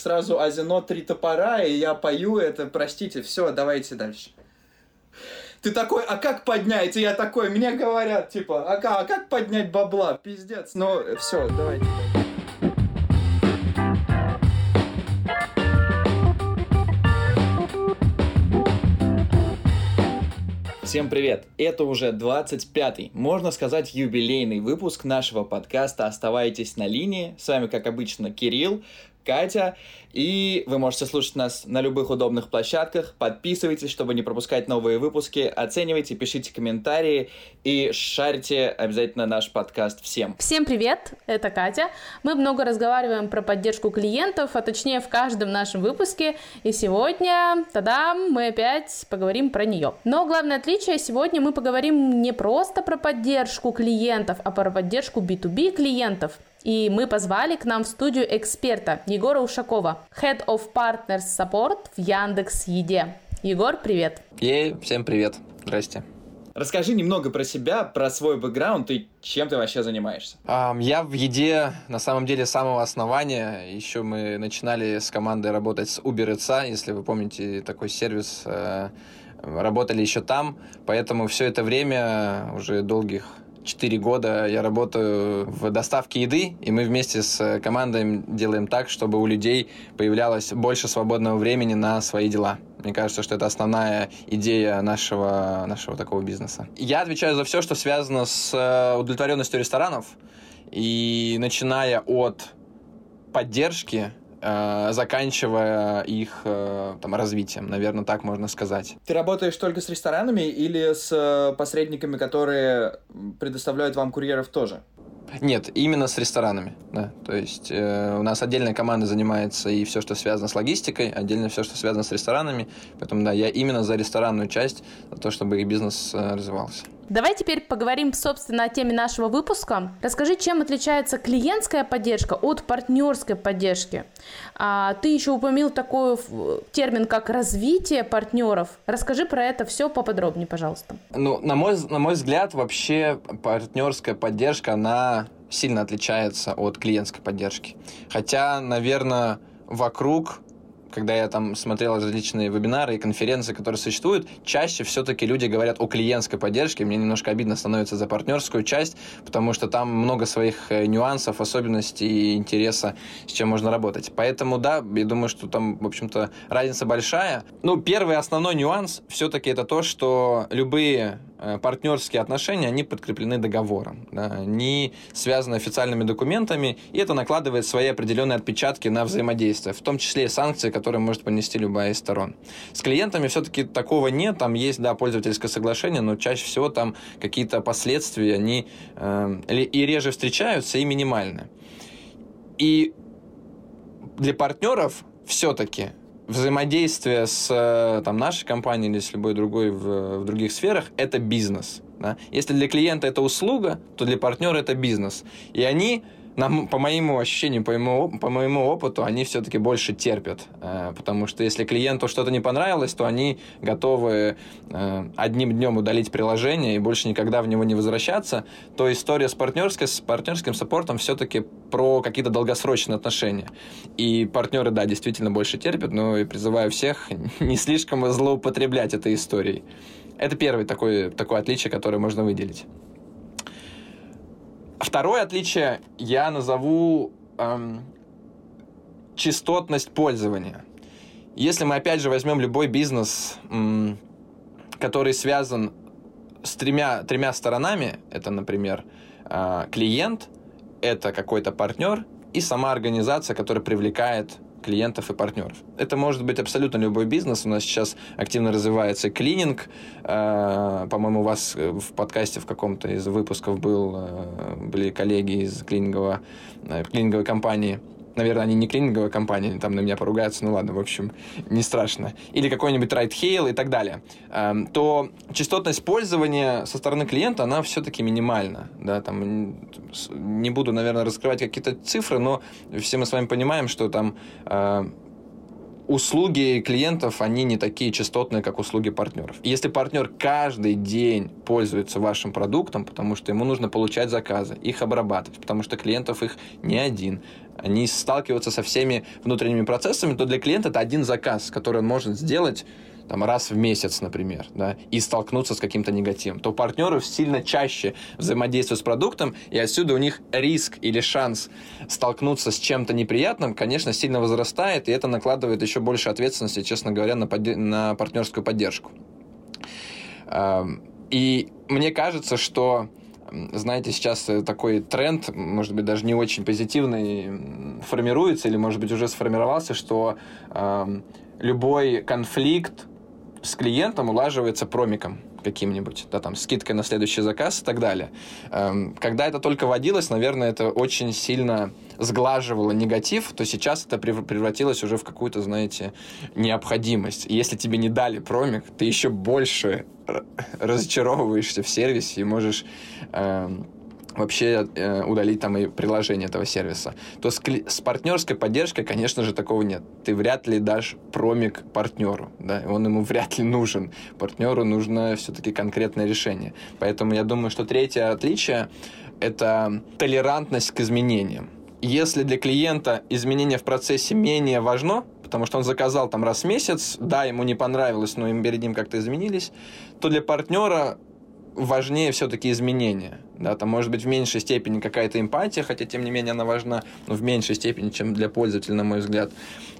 сразу Азино три топора, и я пою это, простите, все, давайте дальше. Ты такой, а как поднять? И я такой, мне говорят, типа, а, а как поднять бабла? Пиздец. Ну, все, давайте. Всем привет! Это уже 25-й, можно сказать, юбилейный выпуск нашего подкаста «Оставайтесь на линии». С вами, как обычно, Кирилл, Катя. И вы можете слушать нас на любых удобных площадках. Подписывайтесь, чтобы не пропускать новые выпуски. Оценивайте, пишите комментарии и шарьте обязательно наш подкаст всем. Всем привет, это Катя. Мы много разговариваем про поддержку клиентов, а точнее в каждом нашем выпуске. И сегодня, тогда мы опять поговорим про нее. Но главное отличие, сегодня мы поговорим не просто про поддержку клиентов, а про поддержку B2B клиентов. И мы позвали к нам в студию эксперта Егора Ушакова, Head of Partners Support в Яндекс Еде. Егор, привет. Ей, всем привет. Здрасте. Расскажи немного про себя, про свой бэкграунд и чем ты вообще занимаешься. Um, я в еде, на самом деле, с самого основания. Еще мы начинали с командой работать с Uber Eats, если вы помните такой сервис. Э, работали еще там, поэтому все это время, уже долгих Четыре года я работаю в доставке еды, и мы вместе с командой делаем так, чтобы у людей появлялось больше свободного времени на свои дела. Мне кажется, что это основная идея нашего, нашего такого бизнеса. Я отвечаю за все, что связано с э, удовлетворенностью ресторанов, и начиная от поддержки Э, заканчивая их э, там, развитием, наверное, так можно сказать. Ты работаешь только с ресторанами или с э, посредниками, которые предоставляют вам курьеров тоже? Нет, именно с ресторанами. Да. То есть э, у нас отдельная команда занимается и все, что связано с логистикой, отдельно все, что связано с ресторанами. Поэтому да, я именно за ресторанную часть, за то, чтобы их бизнес э, развивался. Давай теперь поговорим, собственно, о теме нашего выпуска. Расскажи, чем отличается клиентская поддержка от партнерской поддержки. А, ты еще упомянул такой термин, как развитие партнеров. Расскажи про это все поподробнее, пожалуйста. Ну, на мой, на мой взгляд, вообще партнерская поддержка, она сильно отличается от клиентской поддержки. Хотя, наверное, вокруг когда я там смотрел различные вебинары и конференции, которые существуют, чаще все-таки люди говорят о клиентской поддержке. Мне немножко обидно становится за партнерскую часть, потому что там много своих э, нюансов, особенностей и интереса, с чем можно работать. Поэтому, да, я думаю, что там, в общем-то, разница большая. Ну, первый основной нюанс все-таки это то, что любые партнерские отношения, они подкреплены договором, да, они связаны официальными документами, и это накладывает свои определенные отпечатки на взаимодействие, в том числе и санкции, которые может понести любая из сторон. С клиентами все-таки такого нет, там есть, да, пользовательское соглашение, но чаще всего там какие-то последствия, они э, и реже встречаются, и минимальны. И для партнеров все-таки взаимодействие с э, там, нашей компанией или с любой другой в, в других сферах – это бизнес. Да? Если для клиента это услуга, то для партнера это бизнес. И они нам, по моему ощущению, по моему, по моему опыту, они все-таки больше терпят. Э, потому что если клиенту что-то не понравилось, то они готовы э, одним днем удалить приложение и больше никогда в него не возвращаться. То история с, партнерской, с партнерским саппортом все-таки про какие-то долгосрочные отношения. И партнеры, да, действительно больше терпят, но и призываю всех не слишком злоупотреблять этой историей. Это первое такое, такое отличие, которое можно выделить. Второе отличие я назову эм, частотность пользования. Если мы опять же возьмем любой бизнес, эм, который связан с тремя, тремя сторонами, это, например, э, клиент, это какой-то партнер и сама организация, которая привлекает клиентов и партнеров. Это может быть абсолютно любой бизнес. У нас сейчас активно развивается клининг. Э, по-моему, у вас в подкасте в каком-то из выпусков был, э, были коллеги из клинингового, э, клининговой компании наверное, они не клининговая компания, там на меня поругаются, ну ладно, в общем, не страшно. Или какой-нибудь райдхейл и так далее. Эм, то частотность пользования со стороны клиента, она все-таки минимальна. Да, там, не буду, наверное, раскрывать какие-то цифры, но все мы с вами понимаем, что там услуги клиентов, они не такие частотные, как услуги партнеров. Если партнер каждый день пользуется вашим продуктом, потому что ему нужно получать заказы, их обрабатывать, потому что клиентов их не один, они сталкиваются со всеми внутренними процессами, то для клиента это один заказ, который он может сделать там, раз в месяц, например, да, и столкнуться с каким-то негативом, то партнеры сильно чаще взаимодействуют с продуктом, и отсюда у них риск или шанс столкнуться с чем-то неприятным, конечно, сильно возрастает, и это накладывает еще больше ответственности, честно говоря, на, под... на партнерскую поддержку. И мне кажется, что знаете, сейчас такой тренд, может быть, даже не очень позитивный, формируется или, может быть, уже сформировался, что э, любой конфликт с клиентом улаживается промиком каким-нибудь, да, там, скидкой на следующий заказ и так далее. Эм, когда это только водилось, наверное, это очень сильно сглаживало негатив, то сейчас это превратилось уже в какую-то, знаете, необходимость. И если тебе не дали промик, ты еще больше разочаровываешься в сервисе и можешь эм, вообще э, удалить там и приложение этого сервиса, то с, с партнерской поддержкой, конечно же, такого нет. Ты вряд ли дашь промик партнеру, да, он ему вряд ли нужен. Партнеру нужно все-таки конкретное решение. Поэтому я думаю, что третье отличие — это толерантность к изменениям. Если для клиента изменение в процессе менее важно, потому что он заказал там раз в месяц, да, ему не понравилось, но им перед ним как-то изменились, то для партнера важнее все-таки изменения. Да, там может быть в меньшей степени какая-то эмпатия, хотя тем не менее она важна, но в меньшей степени, чем для пользователя, на мой взгляд.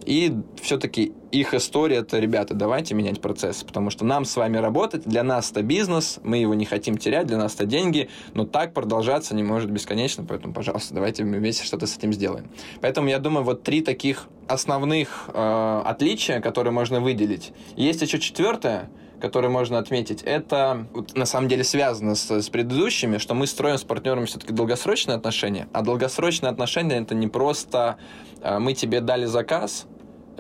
И все-таки их история это, ребята, давайте менять процесс, потому что нам с вами работать, для нас это бизнес, мы его не хотим терять, для нас это деньги, но так продолжаться не может бесконечно, поэтому, пожалуйста, давайте вместе что-то с этим сделаем. Поэтому я думаю, вот три таких основных э, отличия, которые можно выделить. Есть еще четвертое, который можно отметить, это вот, на самом деле связано с, с предыдущими, что мы строим с партнерами все-таки долгосрочные отношения, а долгосрочные отношения это не просто э, мы тебе дали заказ,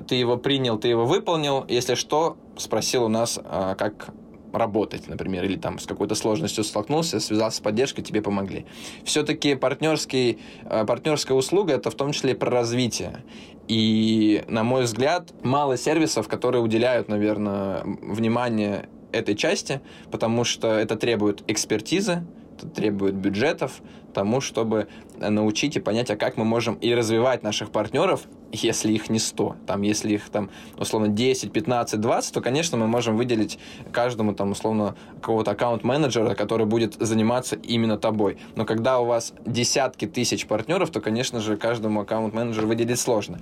ты его принял, ты его выполнил, если что, спросил у нас, э, как работать, например, или там с какой-то сложностью столкнулся, связался с поддержкой, тебе помогли. Все-таки партнерский, э, партнерская услуга это в том числе про развитие. И, на мой взгляд, мало сервисов, которые уделяют, наверное, внимание этой части, потому что это требует экспертизы, это требует бюджетов тому, чтобы научить и понять, а как мы можем и развивать наших партнеров, если их не 100. Там, если их там, условно, 10, 15, 20, то, конечно, мы можем выделить каждому, там, условно, какого-то аккаунт-менеджера, который будет заниматься именно тобой. Но когда у вас десятки тысяч партнеров, то, конечно же, каждому аккаунт-менеджеру выделить сложно.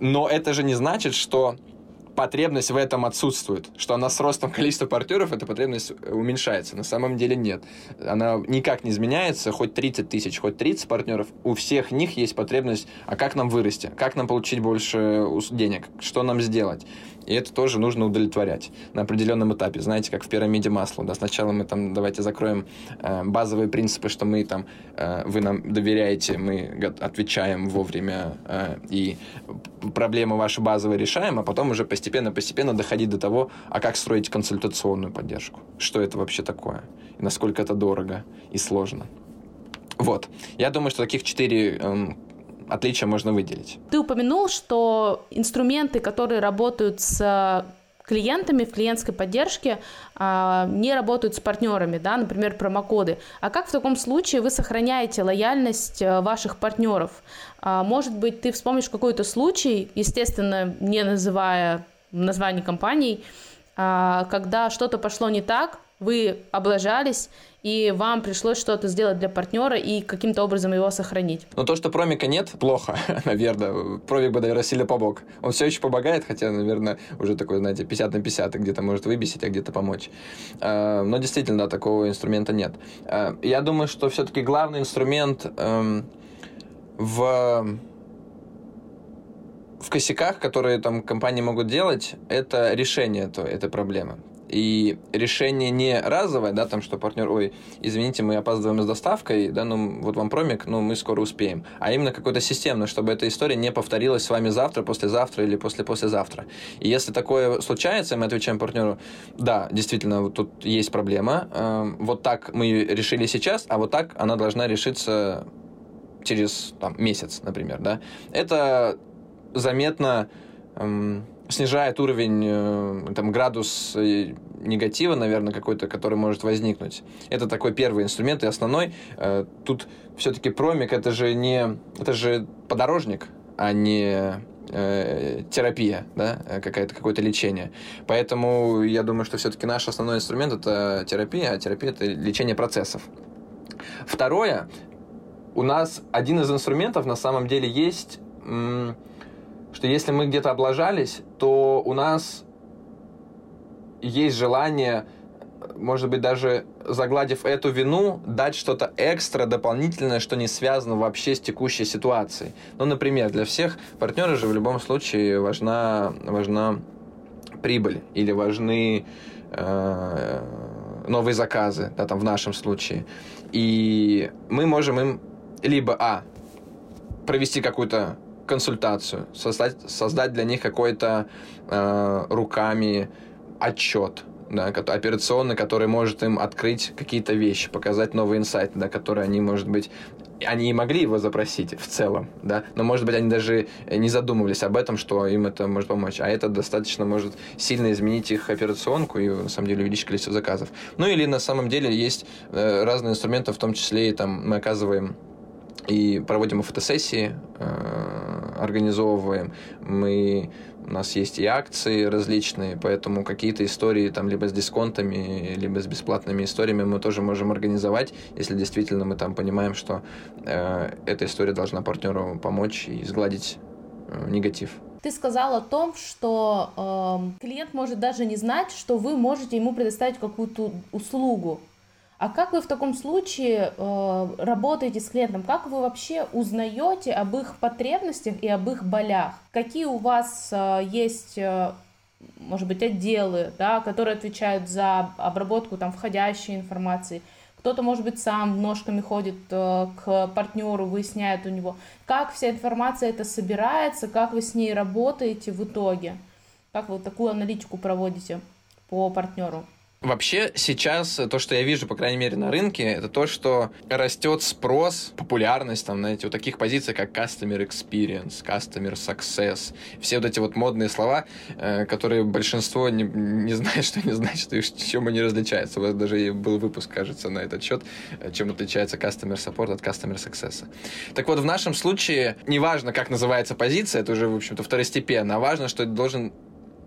Но это же не значит, что потребность в этом отсутствует, что она с ростом количества партнеров, эта потребность уменьшается. На самом деле нет. Она никак не изменяется, хоть 30 тысяч, хоть 30 партнеров, у всех них есть потребность, а как нам вырасти, как нам получить больше денег, что нам сделать. И это тоже нужно удовлетворять на определенном этапе. Знаете, как в пирамиде масла. Да? Сначала мы там, давайте закроем э, базовые принципы, что мы там, э, вы нам доверяете, мы отвечаем вовремя э, и проблемы ваши базовые решаем, а потом уже постепенно-постепенно доходить до того, а как строить консультационную поддержку. Что это вообще такое? И насколько это дорого и сложно. Вот. Я думаю, что таких четыре эм, отличия можно выделить. Ты упомянул, что инструменты, которые работают с клиентами в клиентской поддержке а, не работают с партнерами, да, например, промокоды. А как в таком случае вы сохраняете лояльность э, ваших партнеров? А, может быть, ты вспомнишь какой-то случай, естественно, не называя названий компаний, а, когда что-то пошло не так, вы облажались, и вам пришлось что-то сделать для партнера и каким-то образом его сохранить. Но то, что промика нет, плохо, наверное. Промик бы, наверное, сильно помог. Он все еще помогает, хотя, наверное, уже такой, знаете, 50 на 50, где-то может выбесить, а где-то помочь. А, но действительно, да, такого инструмента нет. А, я думаю, что все-таки главный инструмент эм, в в косяках, которые там компании могут делать, это решение этой проблемы и решение не разовое, да, там, что партнер, ой, извините, мы опаздываем с доставкой, да, ну, вот вам промик, ну, мы скоро успеем, а именно какое-то системное, чтобы эта история не повторилась с вами завтра, послезавтра или после-послезавтра. И если такое случается, мы отвечаем партнеру, да, действительно, вот тут есть проблема, э, вот так мы решили сейчас, а вот так она должна решиться через там, месяц, например, да, это заметно эм, снижает уровень, э, там, градус э, негатива, наверное, какой-то, который может возникнуть. Это такой первый инструмент и основной. Э, тут все-таки промик это же не, это же подорожник, а не терапия, да, какая-то какое-то лечение. Поэтому я думаю, что все-таки наш основной инструмент это терапия, а терапия это лечение процессов. Второе, у нас один из инструментов на самом деле есть что если мы где-то облажались, то у нас есть желание, может быть, даже загладив эту вину, дать что-то экстра, дополнительное, что не связано вообще с текущей ситуацией. Ну, например, для всех партнеров же в любом случае важна, важна прибыль или важны э, новые заказы, да, там в нашем случае. И мы можем им либо, а, провести какую-то консультацию, создать, создать для них какой-то э, руками отчет, да, операционный, который может им открыть какие-то вещи, показать новые инсайты, да, которые они, может быть, они и могли его запросить в целом, да, но, может быть, они даже не задумывались об этом, что им это может помочь, а это достаточно может сильно изменить их операционку и, на самом деле, увеличить количество заказов. Ну, или, на самом деле, есть э, разные инструменты, в том числе и там мы оказываем и проводим фотосессии, э, организовываем. Мы, у нас есть и акции различные, поэтому какие-то истории там либо с дисконтами, либо с бесплатными историями мы тоже можем организовать, если действительно мы там понимаем, что э, эта история должна партнеру помочь и сгладить э, негатив. Ты сказал о том, что э, клиент может даже не знать, что вы можете ему предоставить какую-то услугу. А как вы в таком случае э, работаете с клиентом? Как вы вообще узнаете об их потребностях и об их болях? Какие у вас э, есть, э, может быть, отделы, да, которые отвечают за обработку там, входящей информации? Кто-то, может быть, сам ножками ходит э, к партнеру, выясняет у него, как вся информация это собирается, как вы с ней работаете в итоге, как вы такую аналитику проводите по партнеру. Вообще сейчас то, что я вижу, по крайней мере, на рынке, это то, что растет спрос, популярность, там, знаете, у таких позиций, как Customer Experience, Customer Success. Все вот эти вот модные слова, э, которые большинство не, не знает, что не значит и чем они различаются. У вас даже был выпуск, кажется, на этот счет, э, чем отличается Customer Support от Customer Success. Так вот, в нашем случае, неважно, как называется позиция, это уже, в общем-то, второстепенно, а важно, что это должен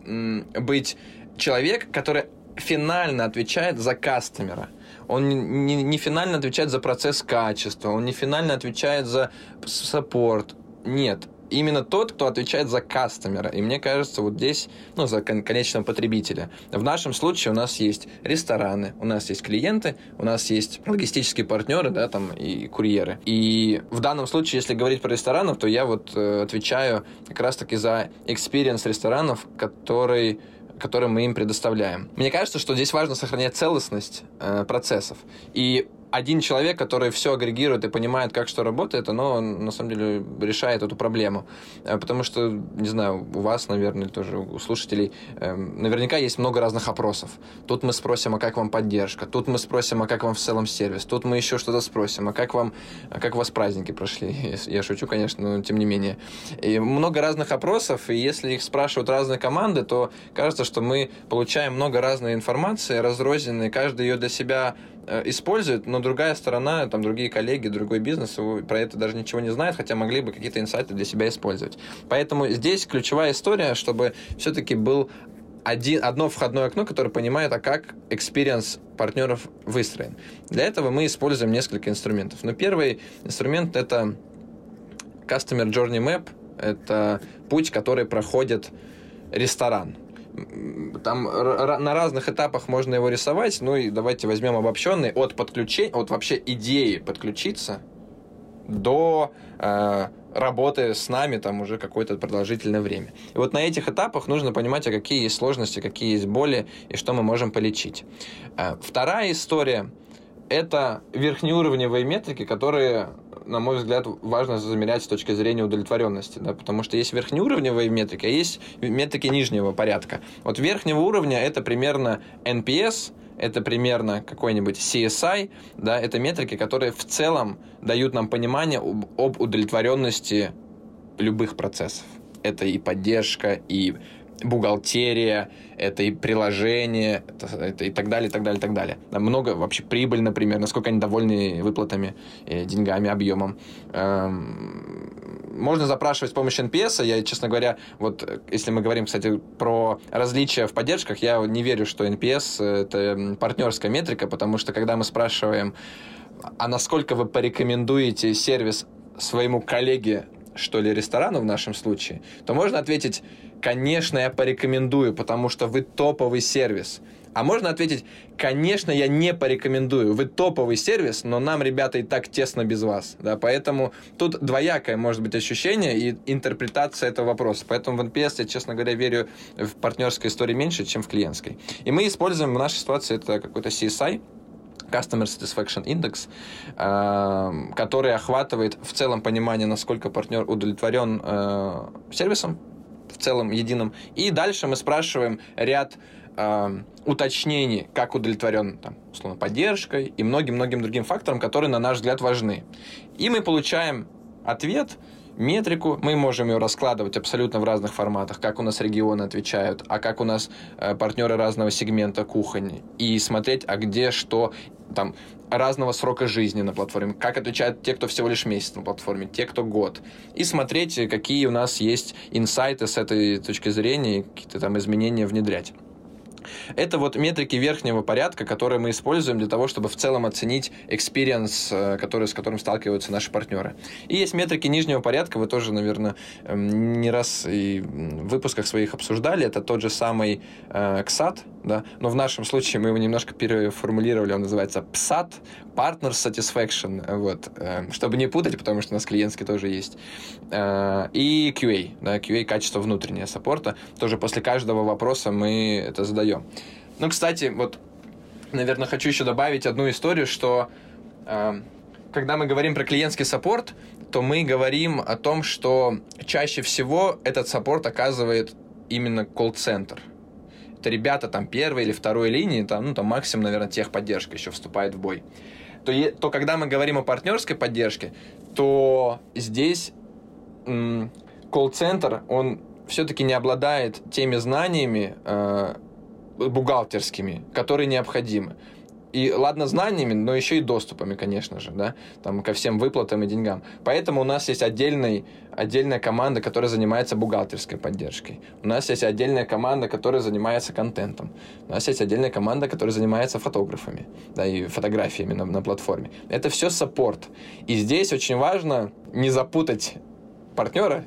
быть человек, который финально отвечает за кастомера. Он не, не, не финально отвечает за процесс качества, он не финально отвечает за саппорт. Нет, именно тот, кто отвечает за кастомера. И мне кажется, вот здесь, ну, за кон- конечного потребителя. В нашем случае у нас есть рестораны, у нас есть клиенты, у нас есть логистические партнеры, да, там, и курьеры. И в данном случае, если говорить про ресторанов, то я вот э, отвечаю как раз-таки за experience ресторанов, который которые мы им предоставляем. Мне кажется, что здесь важно сохранять целостность э, процессов. И один человек, который все агрегирует и понимает, как что работает, оно на самом деле решает эту проблему. Э, потому что, не знаю, у вас, наверное, тоже у слушателей, эм, наверняка есть много разных опросов. Тут мы спросим, а как вам поддержка? Тут мы спросим, а как вам в целом сервис? Тут мы еще что-то спросим, а как вам, а как у вас праздники прошли? Я шучу, конечно, но тем не менее. И много разных опросов, и если их спрашивают разные команды, то кажется, что мы получаем много разной информации, разрозненной, каждый ее для себя использует, но другая сторона, там другие коллеги, другой бизнес про это даже ничего не знают, хотя могли бы какие-то инсайты для себя использовать. Поэтому здесь ключевая история, чтобы все-таки был один, одно входное окно, которое понимает, а как experience партнеров выстроен. Для этого мы используем несколько инструментов. Но первый инструмент это Customer Journey Map. Это путь, который проходит ресторан там на разных этапах можно его рисовать. Ну и давайте возьмем обобщенный от подключения, от вообще идеи подключиться до э, работы с нами там уже какое-то продолжительное время. И вот на этих этапах нужно понимать, а какие есть сложности, какие есть боли и что мы можем полечить. Э, вторая история – это верхнеуровневые метрики, которые на мой взгляд, важно замерять с точки зрения удовлетворенности, да, потому что есть верхнеуровневые метрики, а есть метрики нижнего порядка. Вот верхнего уровня это примерно NPS, это примерно какой-нибудь CSI, да, это метрики, которые в целом дают нам понимание об, об удовлетворенности любых процессов. Это и поддержка, и бухгалтерия, это и приложение, это, это и так далее, и так далее, и так далее. Много вообще прибыль, например, насколько они довольны выплатами, э, деньгами, объемом. Эм, можно запрашивать с помощью NPS. Я, честно говоря, вот если мы говорим, кстати, про различия в поддержках, я не верю, что NPS — это партнерская метрика, потому что когда мы спрашиваем, а насколько вы порекомендуете сервис своему коллеге, что ли, ресторану в нашем случае, то можно ответить, конечно, я порекомендую, потому что вы топовый сервис. А можно ответить, конечно, я не порекомендую. Вы топовый сервис, но нам, ребята, и так тесно без вас. Да, поэтому тут двоякое может быть ощущение и интерпретация этого вопроса. Поэтому в NPS я, честно говоря, верю в партнерской истории меньше, чем в клиентской. И мы используем в нашей ситуации это какой-то CSI, Customer Satisfaction Index, э, который охватывает в целом понимание, насколько партнер удовлетворен э, сервисом, в целом единым. И дальше мы спрашиваем ряд э, уточнений, как удовлетворен там, условно, поддержкой и многим-многим другим факторам, которые, на наш взгляд, важны. И мы получаем ответ, метрику, мы можем ее раскладывать абсолютно в разных форматах, как у нас регионы отвечают, а как у нас э, партнеры разного сегмента кухонь, и смотреть, а где что, там, разного срока жизни на платформе, как отвечают те, кто всего лишь месяц на платформе, те, кто год, и смотреть, какие у нас есть инсайты с этой точки зрения, какие-то там изменения внедрять. Это вот метрики верхнего порядка, которые мы используем для того, чтобы в целом оценить experience, э, с которым сталкиваются наши партнеры. И есть метрики нижнего порядка, вы тоже, наверное, эм, не раз и в выпусках своих обсуждали. Это тот же самый э, XAT, да, но в нашем случае мы его немножко переформулировали, он называется PSAT, Partner Satisfaction, вот, э, чтобы не путать, потому что у нас клиентский тоже есть. Э, и QA, да, QA качество внутреннего саппорта, тоже после каждого вопроса мы это задаем. Ну, кстати, вот, наверное, хочу еще добавить одну историю, что э, когда мы говорим про клиентский support, то мы говорим о том, что чаще всего этот support оказывает именно колл-центр – ребята там первой или второй линии, там, ну, там максимум, наверное, техподдержка еще вступает в бой. То, то когда мы говорим о партнерской поддержке, то здесь колл-центр, он все-таки не обладает теми знаниями э, бухгалтерскими, которые необходимы и ладно знаниями, но еще и доступами, конечно же, да, там ко всем выплатам и деньгам. Поэтому у нас есть отдельный, отдельная команда, которая занимается бухгалтерской поддержкой. У нас есть отдельная команда, которая занимается контентом. У нас есть отдельная команда, которая занимается фотографами, да, и фотографиями на, на платформе. Это все саппорт. И здесь очень важно не запутать партнера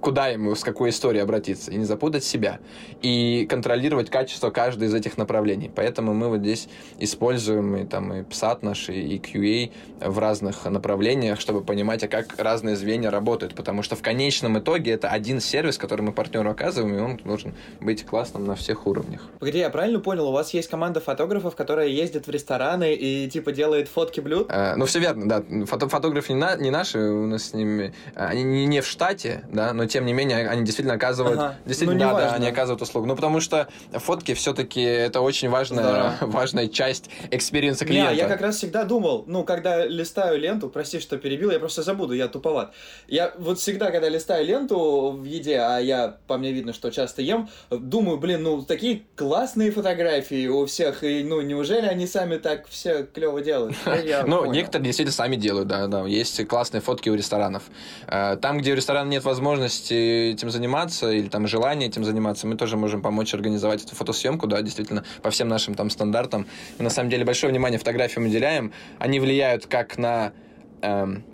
куда ему, с какой историей обратиться, и не запутать себя, и контролировать качество каждой из этих направлений. Поэтому мы вот здесь используем и, там, и PSAT наш, и QA в разных направлениях, чтобы понимать, а как разные звенья работают, потому что в конечном итоге это один сервис, который мы партнеру оказываем, и он должен быть классным на всех уровнях. Погоди, я правильно понял, у вас есть команда фотографов, которая ездит в рестораны и типа делает фотки блюд? Э, ну, все верно, да. Фото фотографы не, на, не наши, у нас с ними, они не, не в штате, да, но тем не менее, они действительно оказывают, ага. действительно, ну, да, да, они оказывают услугу. Ну, потому что фотки все-таки это очень важная, важная часть experience а клиента. Не, я как раз всегда думал, ну, когда листаю ленту, прости, что перебил, я просто забуду, я туповат. Я вот всегда, когда листаю ленту в еде, а я, по мне видно, что часто ем, думаю, блин, ну, такие классные фотографии у всех, и, ну, неужели они сами так все клево делают? Ну, некоторые действительно сами делают, да, да. Есть классные фотки у ресторанов. Э, там, где у ресторана нет возможности возможности этим заниматься или там желание этим заниматься, мы тоже можем помочь организовать эту фотосъемку, да, действительно, по всем нашим там стандартам. Мы, на самом деле большое внимание фотографиям уделяем. Они влияют как на эм,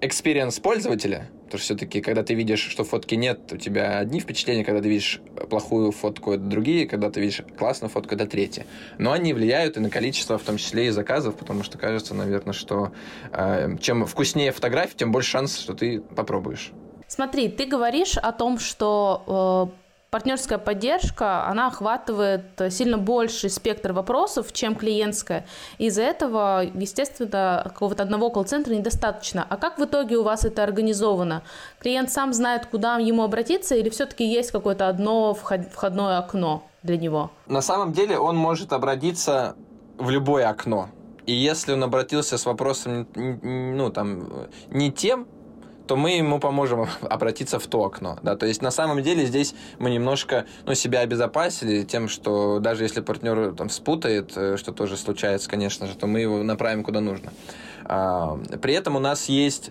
experience пользователя, Потому что все-таки, когда ты видишь, что фотки нет, у тебя одни впечатления, когда ты видишь плохую фотку, это другие, когда ты видишь классную фотку, это третьи. Но они влияют и на количество, в том числе и заказов, потому что кажется, наверное, что э, чем вкуснее фотография, тем больше шанс, что ты попробуешь. Смотри, ты говоришь о том, что э, партнерская поддержка, она охватывает сильно больший спектр вопросов, чем клиентская. Из-за этого, естественно, какого-то одного колл-центра недостаточно. А как в итоге у вас это организовано? Клиент сам знает, куда ему обратиться, или все-таки есть какое-то одно входное окно для него? На самом деле он может обратиться в любое окно. И если он обратился с вопросом, ну, там, не тем, то мы ему поможем обратиться в то окно. Да? То есть на самом деле здесь мы немножко ну, себя обезопасили тем, что даже если партнер там спутает, э, что тоже случается, конечно же, то мы его направим куда нужно. А, при этом у нас есть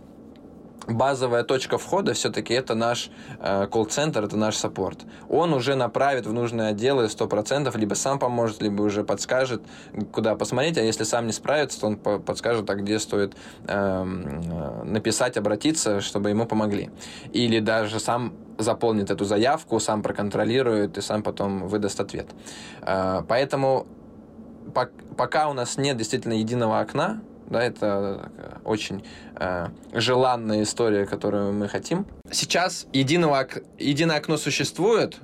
базовая точка входа все-таки это наш э, колл-центр, это наш саппорт. Он уже направит в нужные отделы 100%, либо сам поможет, либо уже подскажет, куда посмотреть, а если сам не справится, то он подскажет, а где стоит эм, э, написать, обратиться, чтобы ему помогли. Или даже сам заполнит эту заявку, сам проконтролирует и сам потом выдаст ответ. Э, поэтому пока у нас нет действительно единого окна, да, это очень э, желанная история, которую мы хотим. Сейчас единого, единое окно существует,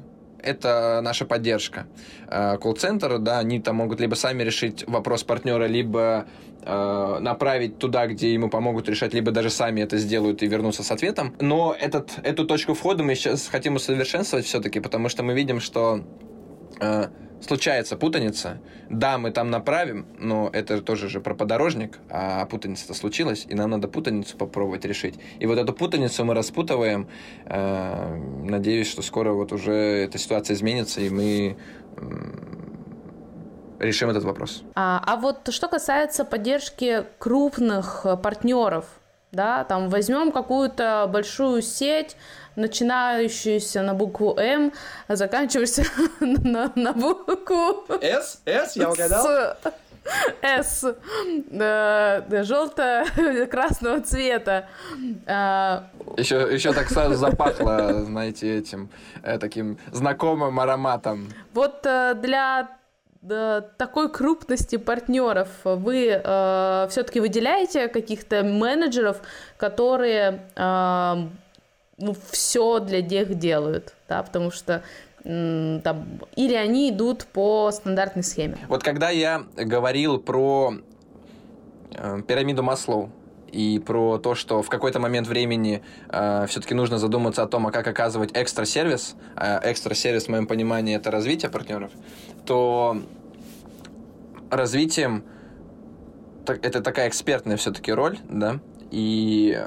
это наша поддержка. Э, колл-центр, да, они там могут либо сами решить вопрос партнера, либо э, направить туда, где ему помогут решать, либо даже сами это сделают и вернутся с ответом. Но этот, эту точку входа мы сейчас хотим усовершенствовать все-таки, потому что мы видим, что э, случается путаница, да, мы там направим, но это тоже же про подорожник, а путаница-то случилась, и нам надо путаницу попробовать решить. И вот эту путаницу мы распутываем. Э, надеюсь, что скоро вот уже эта ситуация изменится, и мы решим этот вопрос. А, а вот что касается поддержки крупных партнеров, да, там возьмем какую-то большую сеть, начинающуюся на букву М, а заканчивающуюся на, на букву С? С? Я угадал? С. Желто-красного цвета. Еще, а, еще так сразу запахло, знаете, этим э, таким знакомым ароматом. Вот э, для такой крупности партнеров вы э, все-таки выделяете каких-то менеджеров, которые э, ну, все для них делают, да, потому что там, или они идут по стандартной схеме. Вот когда я говорил про э, пирамиду Маслоу, и про то, что в какой-то момент времени э, все-таки нужно задуматься о том, а как оказывать экстра сервис, а экстра сервис в моем понимании это развитие партнеров, то развитием это такая экспертная все-таки роль, да, и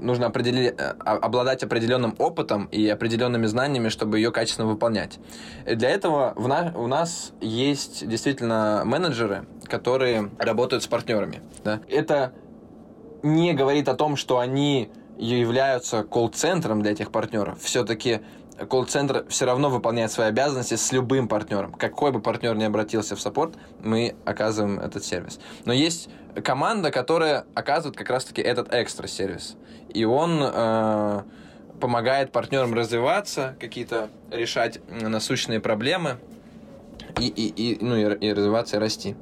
нужно определи... Э, обладать определенным опытом и определенными знаниями, чтобы ее качественно выполнять. И для этого в на... у нас есть действительно менеджеры, которые работают с партнерами. Да? Это не говорит о том, что они являются колл-центром для этих партнеров. Все-таки колл-центр все равно выполняет свои обязанности с любым партнером. Какой бы партнер ни обратился в саппорт, мы оказываем этот сервис. Но есть команда, которая оказывает как раз-таки этот экстра сервис. И он э, помогает партнерам развиваться, какие-то решать насущные проблемы и, и, и, ну, и, и развиваться, и расти.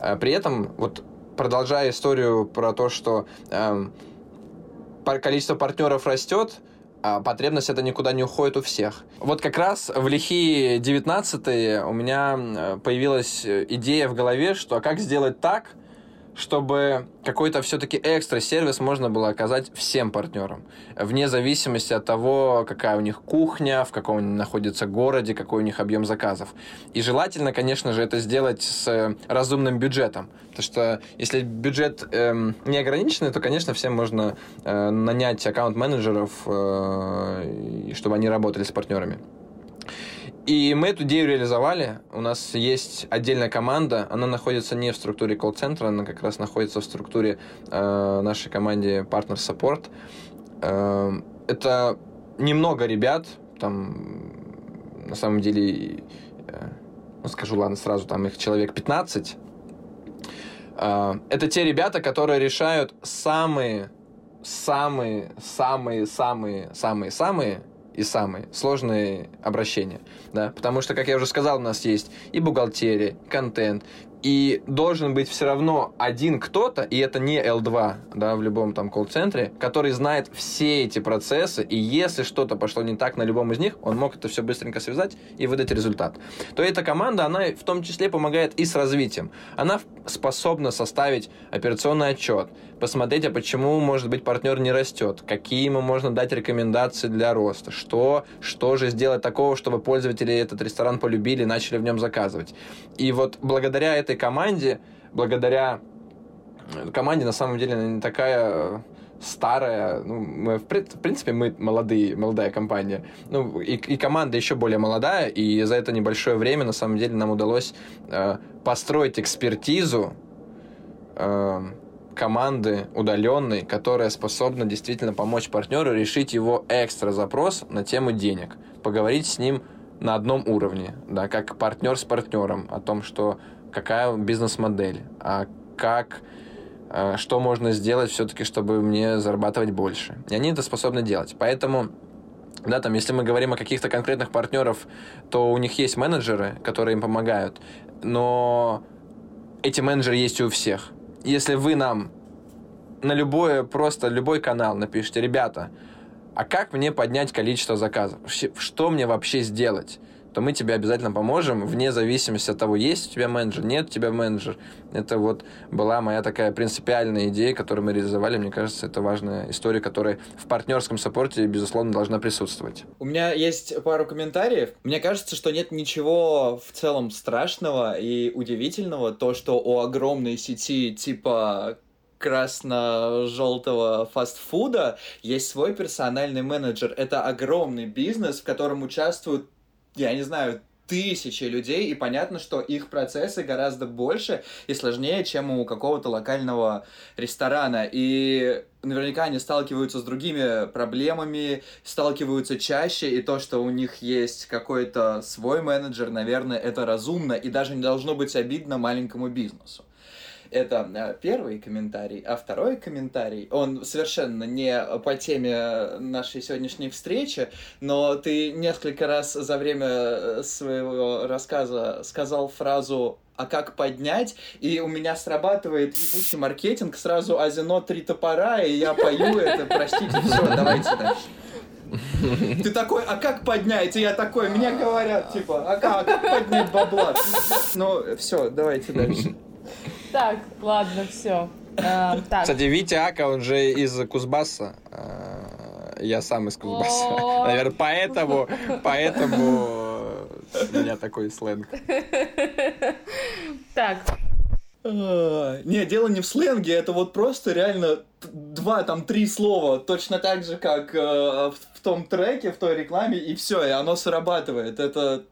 Э, при этом, вот продолжая историю про то, что э, количество партнеров растет, а потребность это никуда не уходит у всех. Вот как раз в лихие 19 у меня э, появилась идея в голове, что а как сделать так, чтобы какой-то все-таки экстра сервис можно было оказать всем партнерам, вне зависимости от того, какая у них кухня, в каком они находятся городе, какой у них объем заказов. И желательно, конечно же, это сделать с разумным бюджетом, потому что если бюджет эм, не ограниченный, то, конечно, всем можно э, нанять аккаунт-менеджеров, э, чтобы они работали с партнерами. И мы эту идею реализовали. У нас есть отдельная команда. Она находится не в структуре колл-центра, она как раз находится в структуре э, нашей команде Partner Support. Э, это немного ребят, там на самом деле, э, ну скажу, ладно, сразу, там их человек 15. Э, это те ребята, которые решают самые, самые, самые, самые, самые, самые и самые сложные обращения, да, потому что, как я уже сказал, у нас есть и бухгалтерия, контент, и должен быть все равно один кто-то, и это не L2, да, в любом там колл-центре, который знает все эти процессы, и если что-то пошло не так на любом из них, он мог это все быстренько связать и выдать результат. То эта команда, она в том числе помогает и с развитием. Она способна составить операционный отчет, посмотреть, а почему, может быть, партнер не растет, какие ему можно дать рекомендации для роста, что, что же сделать такого, чтобы пользователи этот ресторан полюбили и начали в нем заказывать. И вот благодаря этой команде, благодаря э, команде, на самом деле, она не такая э, старая, ну, мы, в принципе, мы молодые, молодая компания, ну, и, и команда еще более молодая, и за это небольшое время, на самом деле, нам удалось э, построить экспертизу э, команды удаленной, которая способна действительно помочь партнеру решить его экстра запрос на тему денег, поговорить с ним на одном уровне, да, как партнер с партнером, о том, что какая бизнес-модель, а как Э, что можно сделать все-таки, чтобы мне зарабатывать больше. И они это способны делать. Поэтому да, там, если мы говорим о каких-то конкретных партнеров, то у них есть менеджеры, которые им помогают, но эти менеджеры есть у всех. Если вы нам на любое, просто любой канал напишите, ребята, а как мне поднять количество заказов? Что мне вообще сделать? То мы тебе обязательно поможем, вне зависимости от того, есть у тебя менеджер, нет у тебя менеджер. Это вот была моя такая принципиальная идея, которую мы реализовали. Мне кажется, это важная история, которая в партнерском саппорте, безусловно, должна присутствовать. У меня есть пару комментариев. Мне кажется, что нет ничего в целом страшного и удивительного, то, что у огромной сети типа красно-желтого фастфуда есть свой персональный менеджер. Это огромный бизнес, в котором участвуют я не знаю, тысячи людей, и понятно, что их процессы гораздо больше и сложнее, чем у какого-то локального ресторана. И наверняка они сталкиваются с другими проблемами, сталкиваются чаще, и то, что у них есть какой-то свой менеджер, наверное, это разумно, и даже не должно быть обидно маленькому бизнесу. Это э, первый комментарий. А второй комментарий, он совершенно не по теме нашей сегодняшней встречи, но ты несколько раз за время э, своего рассказа сказал фразу а как поднять, и у меня срабатывает ебучий маркетинг, сразу Азино три топора, и я пою это, простите, все, давайте дальше. Ты такой, а как поднять? И я такой, мне говорят, типа, а как, а как поднять бабла? Ну, все, давайте дальше. Так, ладно, все. Так. Кстати, Витя Ака, он же из Кузбасса. А, я сам из Кузбасса. Наверное, поэтому, поэтому у меня такой сленг. Так. Не, дело не в сленге, это вот просто реально два, там, три слова, точно так же, как э, в том треке, в той рекламе, и все, и оно срабатывает. Это,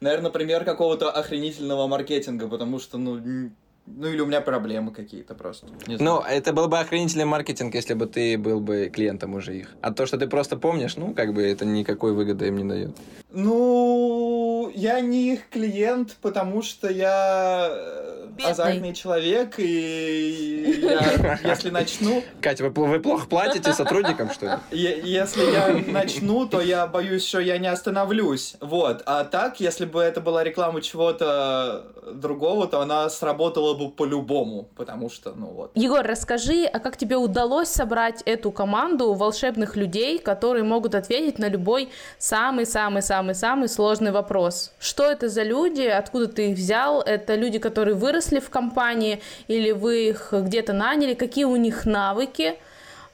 наверное, пример какого-то охренительного маркетинга, потому что, ну, ну или у меня проблемы какие-то просто. Ну, это был бы охренительный маркетинг, если бы ты был бы клиентом уже их. А то, что ты просто помнишь, ну, как бы это никакой выгоды им не дает. Ну, я не их клиент, потому что я э, Бедный. азартный человек, и я, если начну... Катя, вы, вы плохо платите сотрудникам, что ли? Если я начну, то я боюсь, что я не остановлюсь. Вот. А так, если бы это была реклама чего-то другого, то она сработала бы по-любому, потому что, ну вот. Егор, расскажи, а как тебе удалось собрать эту команду волшебных людей, которые могут ответить на любой самый-самый-самый-самый сложный вопрос? Что это за люди, откуда ты их взял? Это люди, которые выросли в компании, или вы их где-то наняли? Какие у них навыки?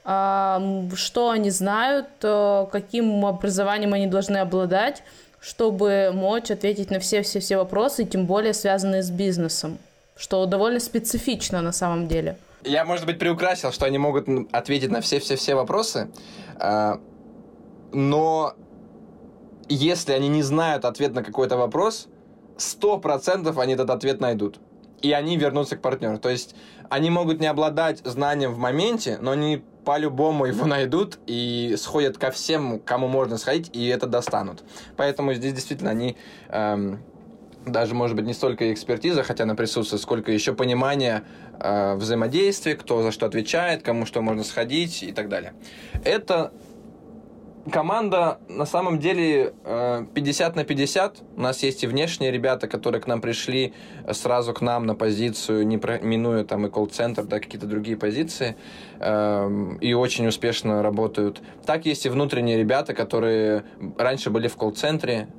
что они знают, э, каким образованием они должны обладать, чтобы мочь ответить на все-все-все вопросы, тем более связанные с бизнесом что довольно специфично на самом деле. Я, может быть, приукрасил, что они могут ответить на все-все-все вопросы, а, но если они не знают ответ на какой-то вопрос, сто процентов они этот ответ найдут. И они вернутся к партнеру. То есть они могут не обладать знанием в моменте, но они по-любому его найдут и сходят ко всем, кому можно сходить, и это достанут. Поэтому здесь действительно они эм, даже, может быть, не столько экспертиза, хотя она присутствует, сколько еще понимание э, взаимодействия, кто за что отвечает, кому что можно сходить и так далее. Это команда на самом деле 50 э, на 50. У нас есть и внешние ребята, которые к нам пришли сразу к нам на позицию, не минуя там и колл-центр, да, какие-то другие позиции, эм, и очень успешно работают. Так есть и внутренние ребята, которые раньше были в колл-центре,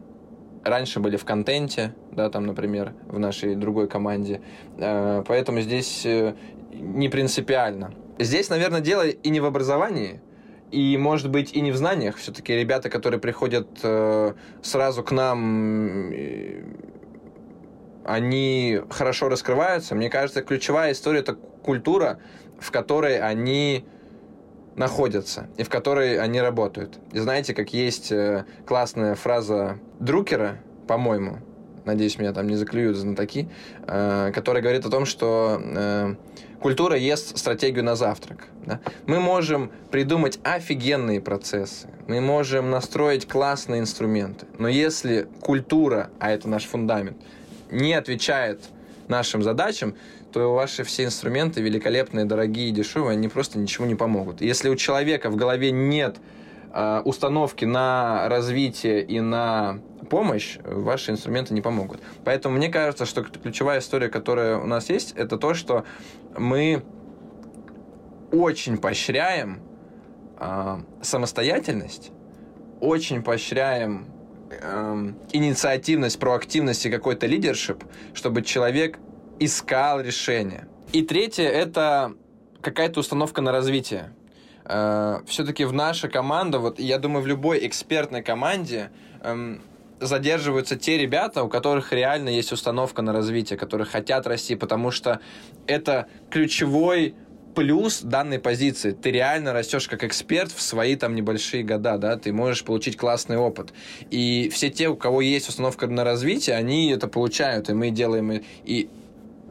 раньше были в контенте, да, там, например, в нашей другой команде. Э, поэтому здесь э, не принципиально. Здесь, наверное, дело и не в образовании, и, может быть, и не в знаниях. Все-таки ребята, которые приходят э, сразу к нам, они хорошо раскрываются. Мне кажется, ключевая история – это культура, в которой они находятся и в которой они работают. И знаете, как есть э, классная фраза Друкера, по-моему, надеюсь, меня там не заклюют знатоки, э, которая говорит о том, что э, культура ест стратегию на завтрак. Да? Мы можем придумать офигенные процессы, мы можем настроить классные инструменты, но если культура, а это наш фундамент, не отвечает нашим задачам, то ваши все инструменты великолепные, дорогие, дешевые, они просто ничего не помогут. Если у человека в голове нет установки на развитие и на помощь, ваши инструменты не помогут. Поэтому мне кажется, что ключевая история, которая у нас есть, это то, что мы очень поощряем э, самостоятельность, очень поощряем э, инициативность, проактивность и какой-то лидершип, чтобы человек искал решение. И третье — это какая-то установка на развитие. Э, Все-таки в наша команда, вот я думаю, в любой экспертной команде эм, задерживаются те ребята, у которых реально есть установка на развитие, которые хотят расти, потому что это ключевой плюс данной позиции. Ты реально растешь как эксперт в свои там небольшие года, да, ты можешь получить классный опыт. И все те, у кого есть установка на развитие, они это получают, и мы делаем и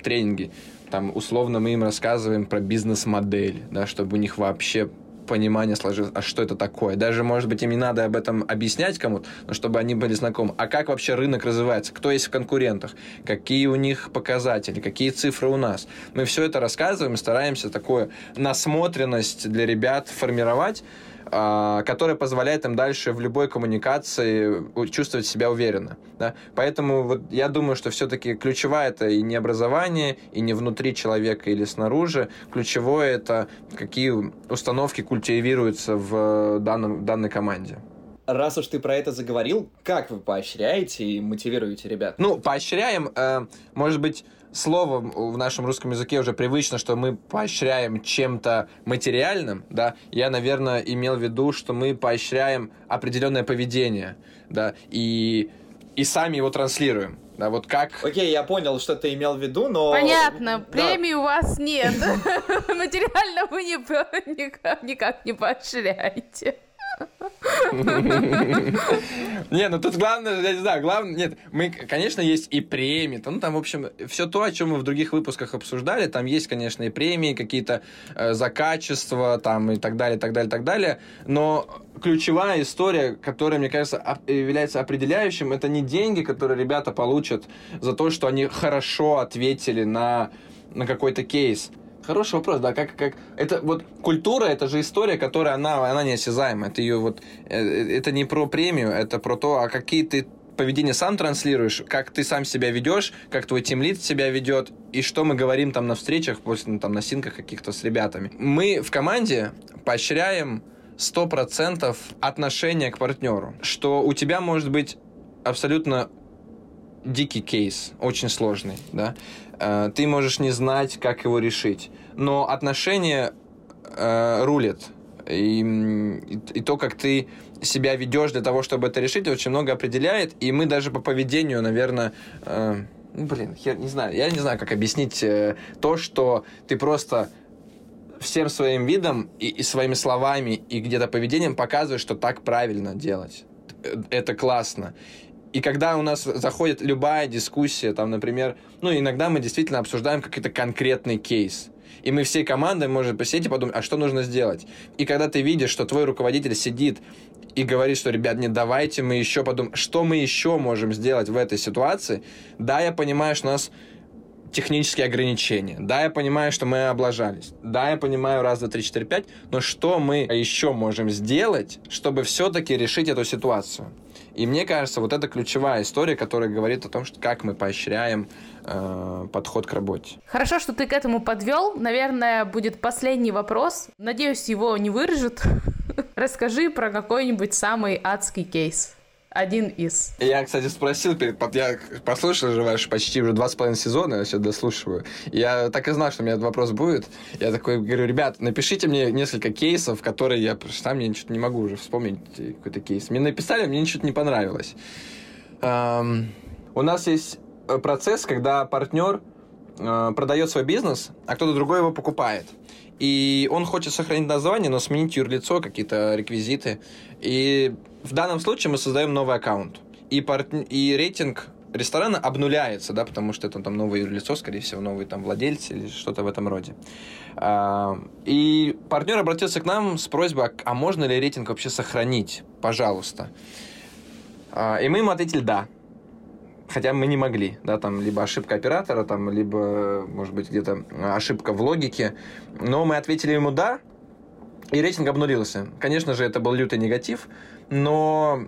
тренинги. Там условно мы им рассказываем про бизнес-модель, да, чтобы у них вообще понимание сложилось, а что это такое. Даже, может быть, им не надо об этом объяснять кому-то, но чтобы они были знакомы. А как вообще рынок развивается? Кто есть в конкурентах? Какие у них показатели? Какие цифры у нас? Мы все это рассказываем, стараемся такую насмотренность для ребят формировать, которая позволяет им дальше в любой коммуникации чувствовать себя уверенно. Да? Поэтому вот я думаю, что все-таки ключевое это и не образование, и не внутри человека или снаружи. Ключевое это какие установки культивируются в данном, данной команде. Раз уж ты про это заговорил, как вы поощряете и мотивируете ребят? Ну, поощряем, э, может быть, слово в нашем русском языке уже привычно, что мы поощряем чем-то материальным, да, я, наверное, имел в виду, что мы поощряем определенное поведение, да, и, и сами его транслируем. Да, вот как... Окей, я понял, что ты имел в виду, но... Понятно, премии у вас нет. Материально вы никак не поощряете. Не, ну тут главное, я не знаю, главное, нет, мы, конечно, есть и премии, ну там, в общем, все то, о чем мы в других выпусках обсуждали, там есть, конечно, и премии какие-то э, за качество, там, и так далее, так далее, так далее, но ключевая история, которая, мне кажется, является определяющим, это не деньги, которые ребята получат за то, что они хорошо ответили на, на какой-то кейс, Хороший вопрос, да, как, как, это вот культура, это же история, которая, она, она неосязаема, это ее вот, э, э, это не про премию, это про то, а какие ты поведение сам транслируешь, как ты сам себя ведешь, как твой тимлит себя ведет, и что мы говорим там на встречах, после, ну, там, на синках каких-то с ребятами. Мы в команде поощряем 100% отношения к партнеру, что у тебя может быть абсолютно дикий кейс, очень сложный, да, ты можешь не знать, как его решить. Но отношения э, рулят. И, и, и то, как ты себя ведешь для того, чтобы это решить, очень много определяет. И мы даже по поведению, наверное, э, ну, блин, хер, не знаю, я не знаю, как объяснить э, то, что ты просто всем своим видом и, и своими словами и где-то поведением показываешь, что так правильно делать. Э, это классно. И когда у нас заходит любая дискуссия, там, например, ну, иногда мы действительно обсуждаем какой-то конкретный кейс. И мы всей командой можем посидеть и подумать, а что нужно сделать? И когда ты видишь, что твой руководитель сидит и говорит, что, ребят, не давайте мы еще подумаем, что мы еще можем сделать в этой ситуации. Да, я понимаю, что у нас технические ограничения. Да, я понимаю, что мы облажались. Да, я понимаю, раз, два, три, четыре, пять. Но что мы еще можем сделать, чтобы все-таки решить эту ситуацию? И мне кажется, вот это ключевая история, которая говорит о том, что как мы поощряем э, подход к работе. Хорошо, что ты к этому подвел. Наверное, будет последний вопрос. Надеюсь, его не вырежут. Расскажи про какой-нибудь самый адский кейс один из. Я, кстати, спросил, я послушал же ваш почти уже два с половиной сезона, я сейчас дослушиваю. Я так и знал, что у меня этот вопрос будет. Я такой говорю, ребят, напишите мне несколько кейсов, которые я сам мне ничего не могу уже вспомнить какой-то кейс. Мне написали, мне ничего не понравилось. Um, у нас есть э, процесс, когда партнер э, продает свой бизнес, а кто-то другой его покупает. И он хочет сохранить название, но сменить юрлицо, какие-то реквизиты. И в данном случае мы создаем новый аккаунт. И, партн... и рейтинг ресторана обнуляется, да, потому что это там новое юрлицо, скорее всего, новый там владелец или что-то в этом роде. А, и партнер обратился к нам с просьбой, а можно ли рейтинг вообще сохранить, пожалуйста. А, и мы ему ответили «да». Хотя мы не могли, да, там либо ошибка оператора, там, либо, может быть, где-то ошибка в логике. Но мы ответили ему «да», и рейтинг обнулился. Конечно же, это был лютый негатив, но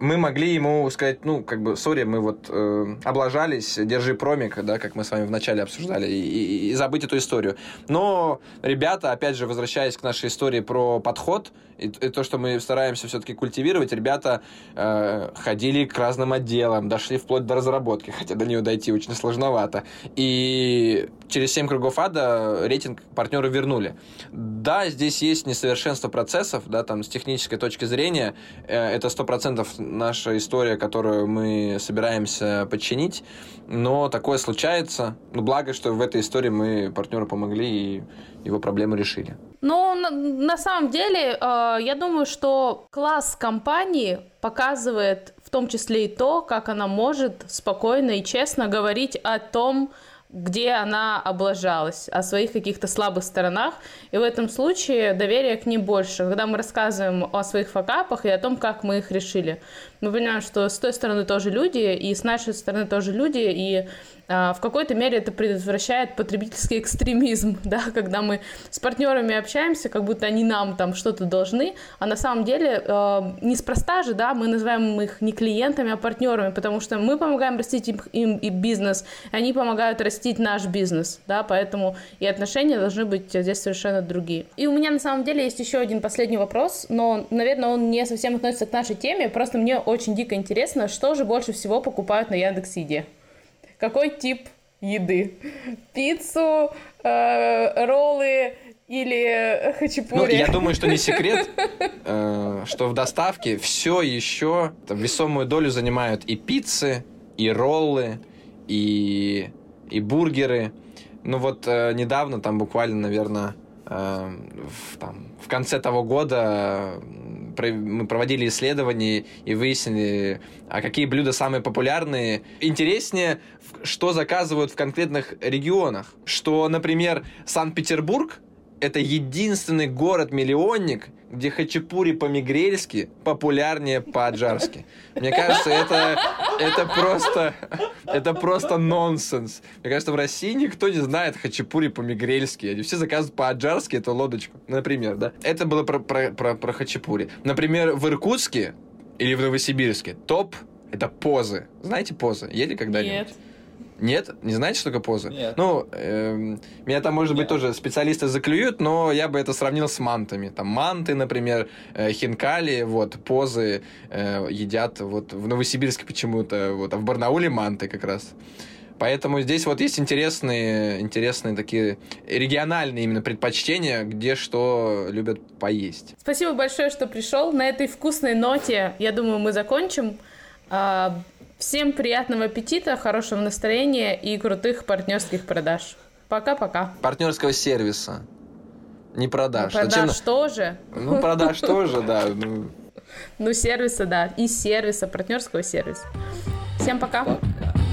мы могли ему сказать, ну, как бы, сори, мы вот э, облажались, держи промик, да, как мы с вами вначале обсуждали, и, и, и забыть эту историю. Но ребята, опять же, возвращаясь к нашей истории про подход, и, и то, что мы стараемся все-таки культивировать, ребята э, ходили к разным отделам, дошли вплоть до разработки, хотя до нее дойти очень сложновато. И через 7 кругов ада рейтинг партнеры вернули. Да, здесь есть несовершенство процессов, да, там с технической точки зрения, э, это 100% наша история, которую мы собираемся подчинить, но такое случается. Ну, благо, что в этой истории мы партнеру помогли и его проблему решили. Ну, на, на самом деле, э, я думаю, что класс компании показывает в том числе и то, как она может спокойно и честно говорить о том, где она облажалась, о своих каких-то слабых сторонах. И в этом случае доверие к ней больше. Когда мы рассказываем о своих факапах и о том, как мы их решили. Мы понимаем, что с той стороны тоже люди, и с нашей стороны тоже люди, и а, в какой-то мере это предотвращает потребительский экстремизм, да, когда мы с партнерами общаемся, как будто они нам там что-то должны, а на самом деле э, неспроста же, да, мы называем их не клиентами, а партнерами, потому что мы помогаем растить им, им и бизнес, и они помогают растить наш бизнес, да, поэтому и отношения должны быть здесь совершенно другие. И у меня на самом деле есть еще один последний вопрос, но, наверное, он не совсем относится к нашей теме, просто мне дико интересно, что же больше всего покупают на Яндекс.Еде? какой тип еды. Пиццу, э, роллы или хачапури. Ну, я думаю, что не секрет, э, что в доставке все еще весомую долю занимают и пиццы, и роллы, и, и бургеры. Ну вот э, недавно, там буквально, наверное, э, в, там, в конце того года мы проводили исследования и выяснили, а какие блюда самые популярные. Интереснее, что заказывают в конкретных регионах. Что, например, Санкт-Петербург это единственный город-миллионник, где хачапури по-мигрельски популярнее по-аджарски. Мне кажется, это, это просто это просто нонсенс. Мне кажется, в России никто не знает хачапури по-мигрельски. Они все заказывают по-аджарски эту лодочку, например, да. Это было про, про, про, про хачапури. Например, в Иркутске или в Новосибирске топ это позы. Знаете позы? Ели когда-нибудь? Нет. Нет? Не знаете, что такое поза? Нет. Ну, э, меня там, может быть, тоже специалисты заклюют, но я бы это сравнил с мантами. Там манты, например, э, хинкали, вот, позы э, едят вот в Новосибирске почему-то, вот, а в Барнауле манты как раз. Поэтому здесь вот есть интересные, интересные такие региональные именно предпочтения, где что любят поесть. Спасибо большое, что пришел. На этой вкусной ноте, я думаю, мы закончим. Всем приятного аппетита, хорошего настроения и крутых партнерских продаж. Пока-пока. Партнерского сервиса. Не продаж. Ну, продаж Зачем? тоже. Ну, продаж тоже, да. Ну. ну, сервиса, да. И сервиса, партнерского сервиса. Всем пока. пока.